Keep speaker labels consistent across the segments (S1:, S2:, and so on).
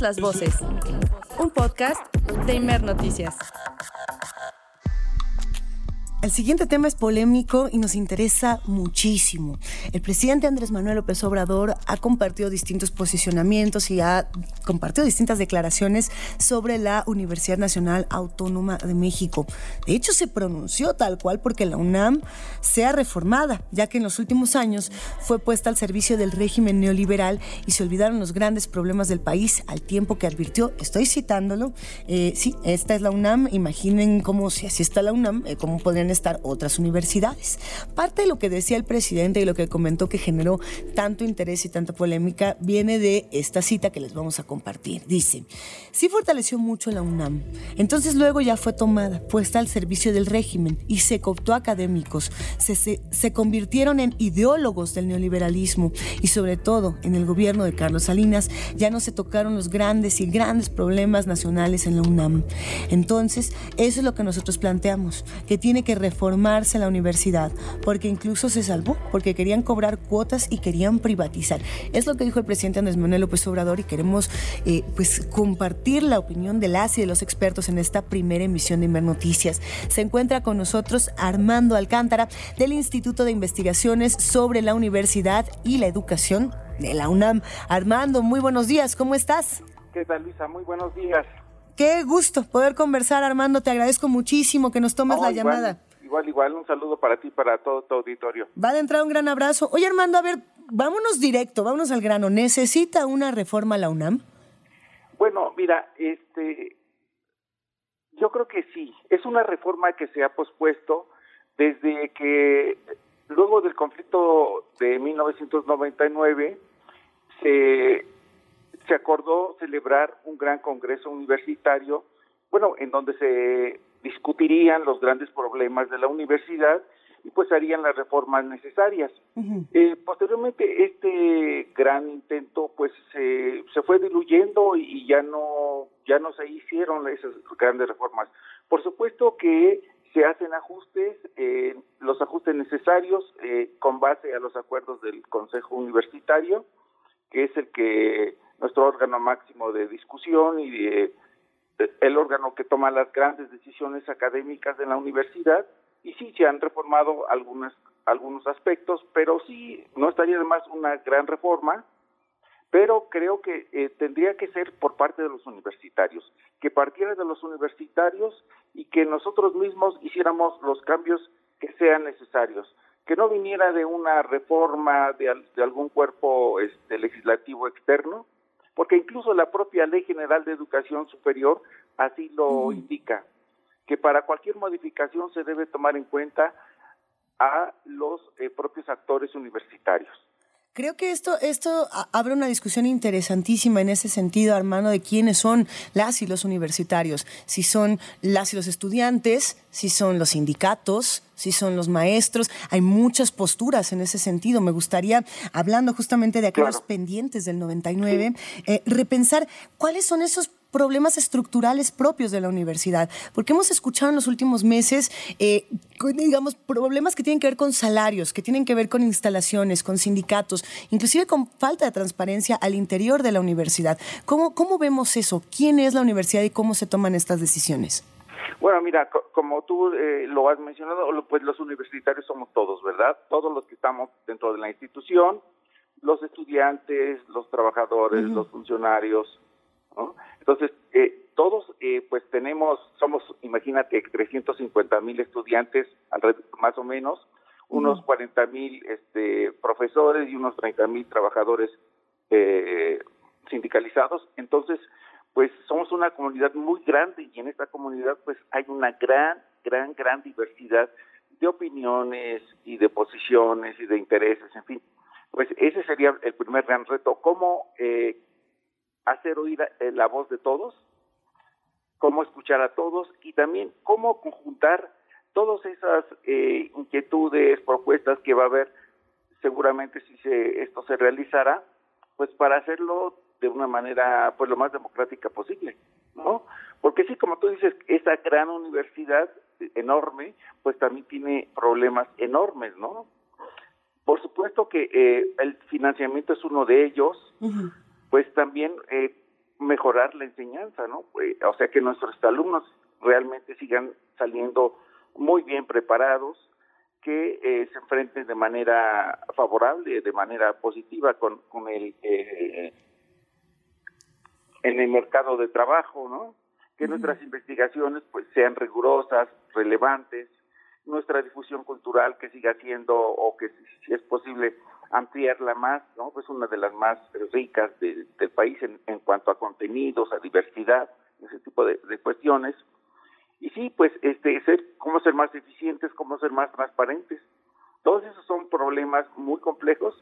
S1: Las voces. Un podcast de Imer Noticias.
S2: El siguiente tema es polémico y nos interesa muchísimo. El presidente Andrés Manuel López Obrador ha compartido distintos posicionamientos y ha compartido distintas declaraciones sobre la Universidad Nacional Autónoma de México. De hecho, se pronunció tal cual porque la UNAM sea reformada, ya que en los últimos años fue puesta al servicio del régimen neoliberal y se olvidaron los grandes problemas del país al tiempo que advirtió, estoy citándolo, eh, sí, esta es la UNAM, imaginen cómo si así está la UNAM, eh, cómo podrían estar otras universidades. Parte de lo que decía el presidente y lo que comentó que generó tanto interés y tanta polémica viene de esta cita que les vamos a compartir. Dice, sí fortaleció mucho la UNAM, entonces luego ya fue tomada, puesta al servicio del régimen y se cooptó académicos, se, se, se convirtieron en ideólogos del neoliberalismo y sobre todo en el gobierno de Carlos Salinas ya no se tocaron los grandes y grandes problemas nacionales en la UNAM. Entonces, eso es lo que nosotros planteamos, que tiene que reformarse la universidad, porque incluso se salvó, porque querían cobrar cuotas y querían privatizar. Es lo que dijo el presidente Andrés Manuel López Obrador y queremos eh, pues compartir la opinión de las y de los expertos en esta primera emisión de Inver Noticias. Se encuentra con nosotros Armando Alcántara del Instituto de Investigaciones sobre la Universidad y la Educación de la UNAM. Armando, muy buenos días, ¿cómo estás?
S3: ¿Qué tal, Luisa? Muy buenos días.
S2: Qué gusto poder conversar, Armando. Te agradezco muchísimo que nos tomes la
S3: igual,
S2: llamada.
S3: Igual, igual, un saludo para ti, para todo tu auditorio.
S2: Va de entrada un gran abrazo. Oye, Armando, a ver, vámonos directo, vámonos al grano. ¿Necesita una reforma la UNAM?
S3: Bueno, mira, este, yo creo que sí. Es una reforma que se ha pospuesto desde que luego del conflicto de 1999 se, se acordó celebrar un gran congreso universitario, bueno, en donde se discutirían los grandes problemas de la universidad y pues harían las reformas necesarias. Eh, posteriormente este gran intento pues se, se fue diluyendo y, ya no ya no se hicieron esas grandes reformas. Por supuesto que se hacen ajustes, eh, los ajustes necesarios eh, con base a los acuerdos del Consejo Universitario, que es el que nuestro órgano máximo de discusión y de- el órgano que toma las grandes decisiones académicas de la universidad y sí se han reformado algunas algunos aspectos, pero sí no estaría de más una gran reforma, pero creo que eh, tendría que ser por parte de los universitarios, que partiera de los universitarios y que nosotros mismos hiciéramos los cambios que sean necesarios, que no viniera de una reforma de, de algún cuerpo este, legislativo externo, porque incluso la propia Ley General de Educación Superior así lo indica, que para cualquier modificación se debe tomar en cuenta a los eh, propios actores universitarios.
S2: Creo que esto, esto abre una discusión interesantísima en ese sentido, Armando, de quiénes son las y los universitarios. Si son las y los estudiantes, si son los sindicatos, si son los maestros. Hay muchas posturas en ese sentido. Me gustaría, hablando justamente de aquellos
S3: Claro.
S2: pendientes del 99, eh, repensar cuáles son esos problemas estructurales propios de la universidad, porque hemos escuchado en los últimos meses, eh, digamos, problemas que tienen que ver con salarios, que tienen que ver con instalaciones, con sindicatos, inclusive con falta de transparencia al interior de la universidad. ¿Cómo, cómo vemos eso? ¿Quién es la universidad y cómo se toman estas decisiones?
S3: Bueno, mira, co- como tú eh, lo has mencionado, pues los universitarios somos todos, ¿verdad? Todos los que estamos dentro de la institución, los estudiantes, los trabajadores, los funcionarios, ¿no? Entonces, eh, todos, eh, pues tenemos, somos, imagínate, 350 mil estudiantes, más o menos, unos 40 mil este, profesores y unos 30 mil trabajadores eh, sindicalizados. Entonces, pues somos una comunidad muy grande y en esta comunidad pues hay una gran, gran, gran diversidad de opiniones y de posiciones y de intereses, en fin. Pues ese sería el primer gran reto, cómo eh, hacer oír eh, la voz de todos, cómo escuchar a todos y también cómo conjuntar todas esas eh, inquietudes, propuestas que va a haber seguramente si se, esto se realizara, pues para hacerlo de una manera pues lo más democrática posible, ¿no? Porque sí, como tú dices, esa gran universidad enorme, pues también tiene problemas enormes, ¿no? Por supuesto que eh, el financiamiento es uno de ellos,
S2: Ujú.
S3: Pues también eh, mejorar la enseñanza, ¿no? Eh, o sea, que nuestros alumnos realmente sigan saliendo muy bien preparados, que eh, se enfrenten de manera favorable, de manera positiva con, con el eh, en el mercado de trabajo, ¿no? Que nuestras investigaciones pues sean rigurosas, relevantes, nuestra difusión cultural que siga siendo o que si es posible ampliarla más, ¿no? Pues una de las más ricas del país en, en, cuanto a contenidos, a diversidad, ese tipo de, cuestiones. Y sí, pues este ser cómo ser más eficientes, cómo ser más transparentes. Todos esos son problemas muy complejos,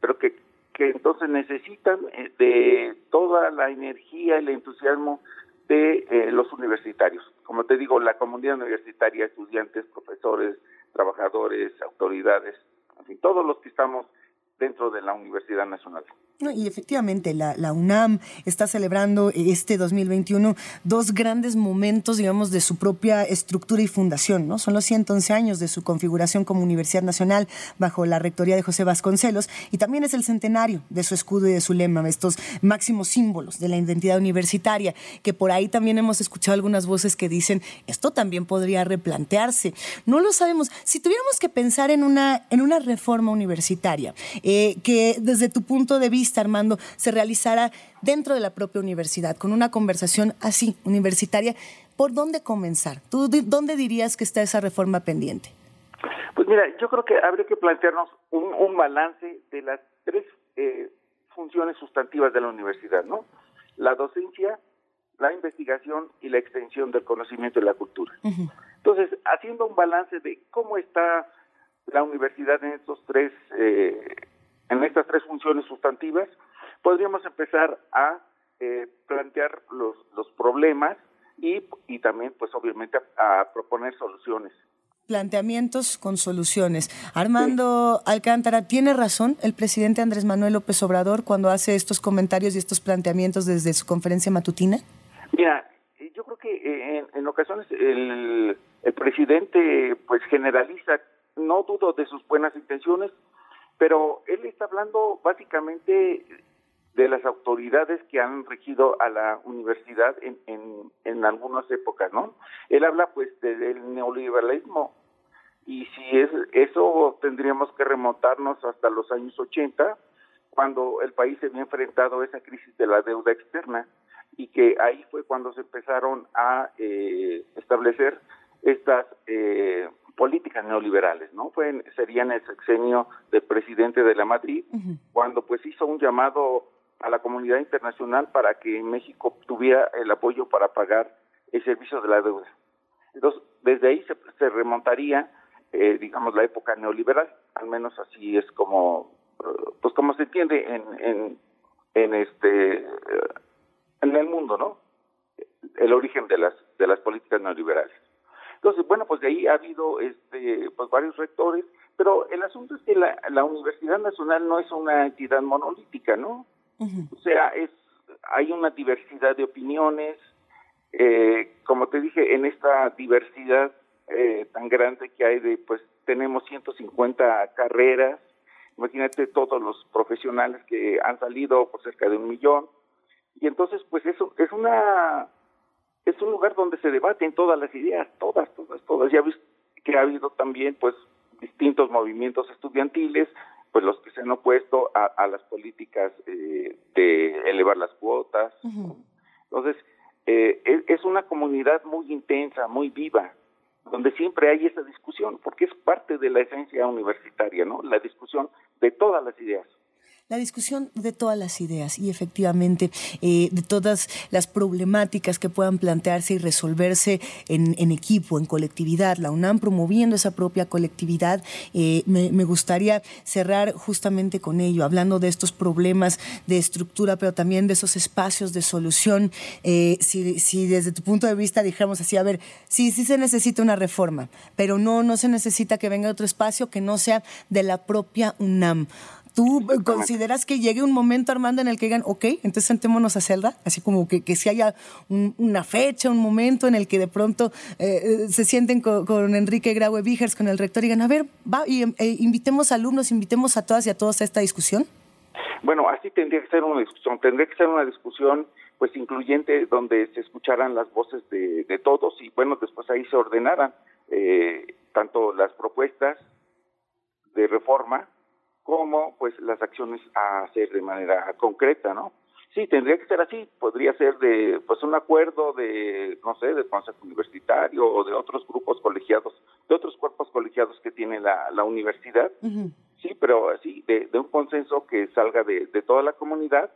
S3: pero que que entonces necesitan eh, de toda la energía y el entusiasmo de eh, los universitarios. Como te digo, la comunidad universitaria, estudiantes, profesores, trabajadores, autoridades, en fin, todos los que estamos dentro de la Universidad Nacional.
S2: Y efectivamente, la, la, UNAM está celebrando este 2021 dos grandes momentos, digamos, de su propia estructura y fundación, ¿no? Son los 111 años de su configuración como Universidad Nacional bajo la rectoría de José Vasconcelos y también es el centenario de su escudo y de su lema, estos máximos símbolos de la identidad universitaria, que por ahí también hemos escuchado algunas voces que dicen, esto también podría replantearse. No lo sabemos. Si tuviéramos que pensar en una, en una reforma universitaria, eh, que desde tu punto de vista, Armando, se realizara dentro de la propia universidad, con una conversación así, universitaria, ¿por dónde comenzar? ¿Tú dónde dirías que está esa reforma pendiente?
S3: Pues mira, yo creo que habría que plantearnos un, un balance de las tres eh, funciones sustantivas de la universidad, ¿no? La docencia, la investigación y la extensión del conocimiento y la cultura. Uh -huh. Entonces, haciendo un balance de cómo está la universidad en estos tres eh, en estas tres funciones sustantivas, podríamos empezar a eh, plantear los, los problemas y, y también, pues obviamente, a, a proponer soluciones
S2: planteamientos con soluciones. Armando sí. Alcántara, ¿tiene razón el presidente Andrés Manuel López Obrador cuando hace estos comentarios y estos planteamientos desde su conferencia matutina?
S3: Mira, yo creo que en, en ocasiones el, el, presidente pues generaliza, no dudo de sus buenas intenciones, pero él está hablando básicamente de las autoridades que han regido a la universidad en, en, en algunas épocas, ¿no? Él habla pues del neoliberalismo y si es eso tendríamos que remontarnos hasta los años 80 cuando el país se había enfrentado a esa crisis de la deuda externa y que ahí fue cuando se empezaron a eh, establecer estas eh, políticas neoliberales, ¿no? Fue sería en el sexenio del presidente de la Madrid uh -huh. cuando pues hizo un llamado a la comunidad internacional para que México tuviera el apoyo para pagar el servicio de la deuda. Entonces, desde ahí se, se remontaría, eh, digamos, la época neoliberal, al menos así es como, pues como se entiende en, en, en este, en el mundo, ¿no? El origen de las, de las políticas neoliberales. Entonces, bueno, pues de ahí ha habido este, pues varios rectores, pero el asunto es que la, la Universidad Nacional no es una entidad monolítica, ¿no? Uh -huh. O sea, es hay una diversidad de opiniones, eh, como te dije, en esta diversidad eh, tan grande que hay de, pues tenemos 150 carreras, imagínate todos los profesionales que han salido por cerca de un millón, y entonces pues eso es una es un lugar donde se debaten todas las ideas, todas, todas, todas. Ya ves que ha habido también, pues, distintos movimientos estudiantiles, pues los que se han opuesto a, a las políticas eh, de elevar las cuotas. Uh -huh. Entonces, eh, es, es, una comunidad muy intensa, muy viva, donde siempre hay esa discusión, porque es parte de la esencia universitaria, ¿no? La discusión de todas las ideas
S2: la discusión de todas las ideas y efectivamente eh, de todas las problemáticas que puedan plantearse y resolverse en, equipo, en colectividad. La UNAM promoviendo esa propia colectividad. Eh, me, me, gustaría cerrar justamente con ello, hablando de estos problemas de estructura, pero también de esos espacios de solución. Eh, si, si, desde tu punto de vista dijéramos así, a ver, sí, sí se necesita una reforma, pero no, no se necesita que venga otro espacio que no sea de la propia UNAM. ¿Tú consideras que llegue un momento, Armando, en el que digan, ok, entonces sentémonos a Celda? Así como que, que si haya un, una fecha, un momento en el que de pronto eh, se sienten con, con Enrique Graue Vigers, con el rector, y digan, a ver, va, y eh, invitemos alumnos, invitemos a todas y a todos a esta discusión.
S3: Bueno, así tendría que ser una discusión, tendría que ser una discusión pues incluyente donde se escucharan las voces de, de todos y bueno, después ahí se ordenaran eh, tanto las propuestas de reforma como pues las acciones a hacer de manera concreta, ¿no? Sí, tendría que ser así, podría ser de pues un acuerdo de no sé, del consejo universitario o de otros grupos colegiados, de otros cuerpos colegiados que tiene la, la universidad. Sí, pero así de, de, un consenso que salga de, de, toda la comunidad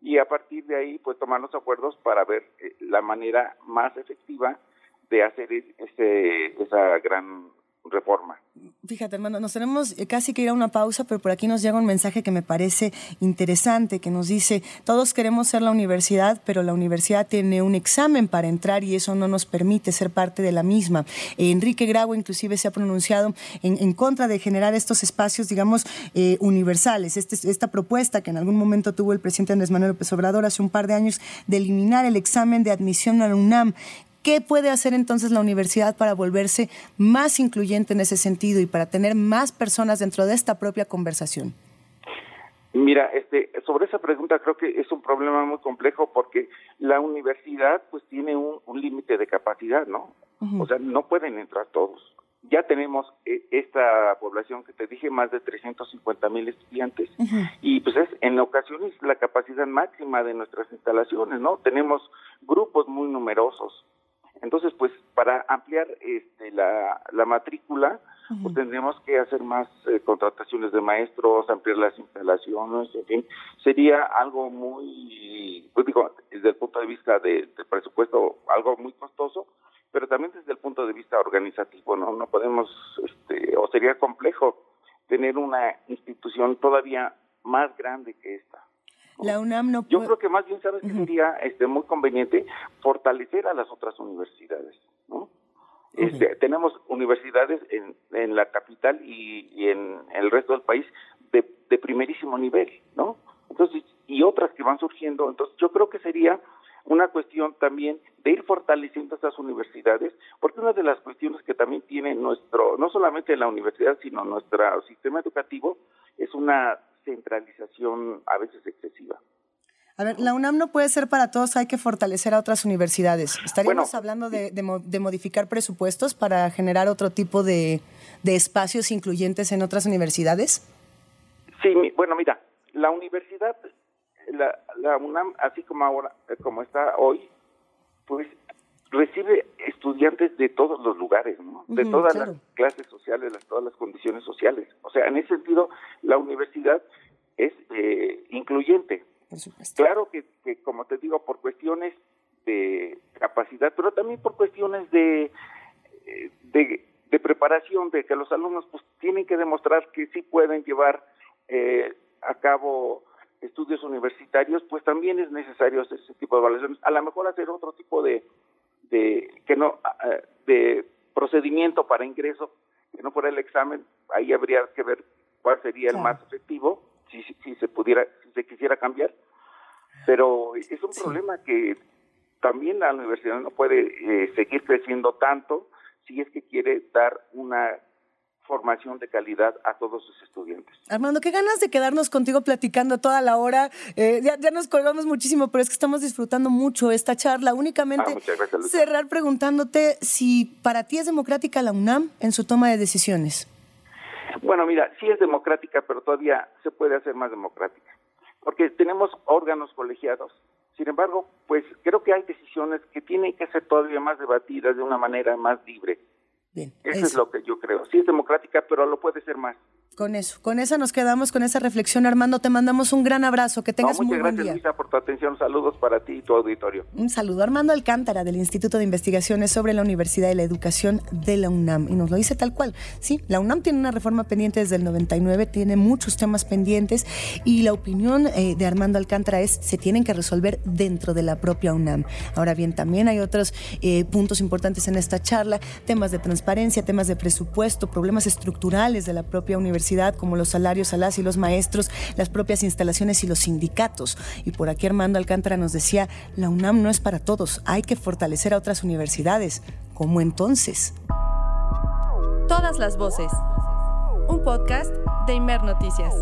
S3: y a partir de ahí pues tomar los acuerdos para ver eh, la manera más efectiva de hacer ese, esa gran reforma.
S2: Fíjate, hermano, nos tenemos casi que ir a una pausa, pero por aquí nos llega un mensaje que me parece interesante, que nos dice, todos queremos ser la universidad, pero la universidad tiene un examen para entrar y eso no nos permite ser parte de la misma. Enrique Grau inclusive se ha pronunciado en, en contra de generar estos espacios, digamos, eh, universales. Este, esta propuesta que en algún momento tuvo el presidente Andrés Manuel López Obrador hace un par de años de eliminar el examen de admisión a la UNAM. ¿Qué puede hacer entonces la universidad para volverse más incluyente en ese sentido y para tener más personas dentro de esta propia conversación?
S3: Mira, este, sobre esa pregunta creo que es un problema muy complejo porque la universidad pues tiene un, un límite de capacidad, ¿no? Uh -huh. O sea, no pueden entrar todos. Ya tenemos esta población que te dije, más de 350 mil estudiantes, uh -huh. y pues es en ocasiones la capacidad máxima de nuestras instalaciones, ¿no? Tenemos grupos muy numerosos. Entonces, pues para ampliar este, la, la matrícula, uh -huh. pues tendríamos que hacer más eh, contrataciones de maestros, ampliar las instalaciones, en fin, sería algo muy, pues digo, desde el punto de vista de, de presupuesto, algo muy costoso, pero también desde el punto de vista organizativo, no, no podemos, este, o sería complejo tener una institución todavía más grande que esta.
S2: La UNAM no
S3: Yo creo que más bien, ¿sabes -huh. sería este, muy conveniente? Fortalecer a las otras universidades, ¿no? Este, uh -huh. Tenemos universidades en, en la capital y, y, en el resto del país de, de primerísimo nivel, ¿no? Entonces, y otras que van surgiendo. Entonces, yo creo que sería una cuestión también de ir fortaleciendo estas universidades, porque una de las cuestiones que también tiene nuestro, no solamente la universidad, sino nuestro sistema educativo, es una centralización a veces excesiva.
S2: A ver, la UNAM no puede ser para todos, hay que fortalecer a otras universidades. ¿Estaríamos bueno, hablando de, de, de, modificar presupuestos para generar otro tipo de, de espacios incluyentes en otras universidades?
S3: Sí, bueno, mira, la universidad, la, la UNAM, así como ahora, como está hoy, pues recibe estudiantes de todos los lugares, ¿no? De uh -huh, todas claro. las clases sociales, de todas las condiciones sociales. O sea, en ese sentido, la universidad es eh, incluyente. Claro que, que, como te digo, por cuestiones de capacidad, pero también por cuestiones de, eh, de, de preparación, de que los alumnos pues tienen que demostrar que sí pueden llevar eh, a cabo estudios universitarios, pues también es necesario hacer ese tipo de evaluaciones. A lo mejor hacer otro tipo de, de que no de procedimiento para ingreso que no fuera el examen ahí habría que ver cuál sería el más efectivo si, si, si, se pudiera si se quisiera cambiar pero es un sí. problema que también la universidad no puede eh, seguir creciendo tanto si es que quiere dar una formación de calidad a todos sus estudiantes.
S2: Armando, qué ganas de quedarnos contigo platicando toda la hora. Eh, ya, ya, nos colgamos muchísimo, pero es que estamos disfrutando mucho esta charla. Únicamente
S3: ah, gracias,
S2: cerrar preguntándote si para ti es democrática la UNAM en su toma de decisiones.
S3: Bueno, mira, sí es democrática, pero todavía se puede hacer más democrática, porque tenemos órganos colegiados. Sin embargo, pues creo que hay decisiones que tienen que ser todavía más debatidas de una manera más libre
S2: Bien,
S3: eso, eso, es lo que yo creo. Sí es democrática, pero lo puede ser más.
S2: Con eso, con esa nos quedamos, con esa reflexión, Armando. Te mandamos un gran abrazo, que tengas
S3: no,
S2: muy
S3: gracias,
S2: buen día.
S3: Luisa, por tu atención. Saludos para ti y tu auditorio.
S2: Un saludo, Armando Alcántara, del Instituto de Investigaciones sobre la Universidad y la Educación de la UNAM. Y nos lo dice tal cual. Sí, la UNAM tiene una reforma pendiente desde el 99, tiene muchos temas pendientes y la opinión eh, de Armando Alcántara es se tienen que resolver dentro de la propia UNAM. Ahora bien, también hay otros eh, puntos importantes en esta charla, temas de transparencia, temas de presupuesto, problemas estructurales de la propia universidad, como los salarios a las y los maestros, las propias instalaciones y los sindicatos. Y por aquí Armando Alcántara nos decía, la UNAM no es para todos, hay que fortalecer a otras universidades. ¿Cómo entonces?
S1: Todas las voces. Un podcast de Imer Noticias.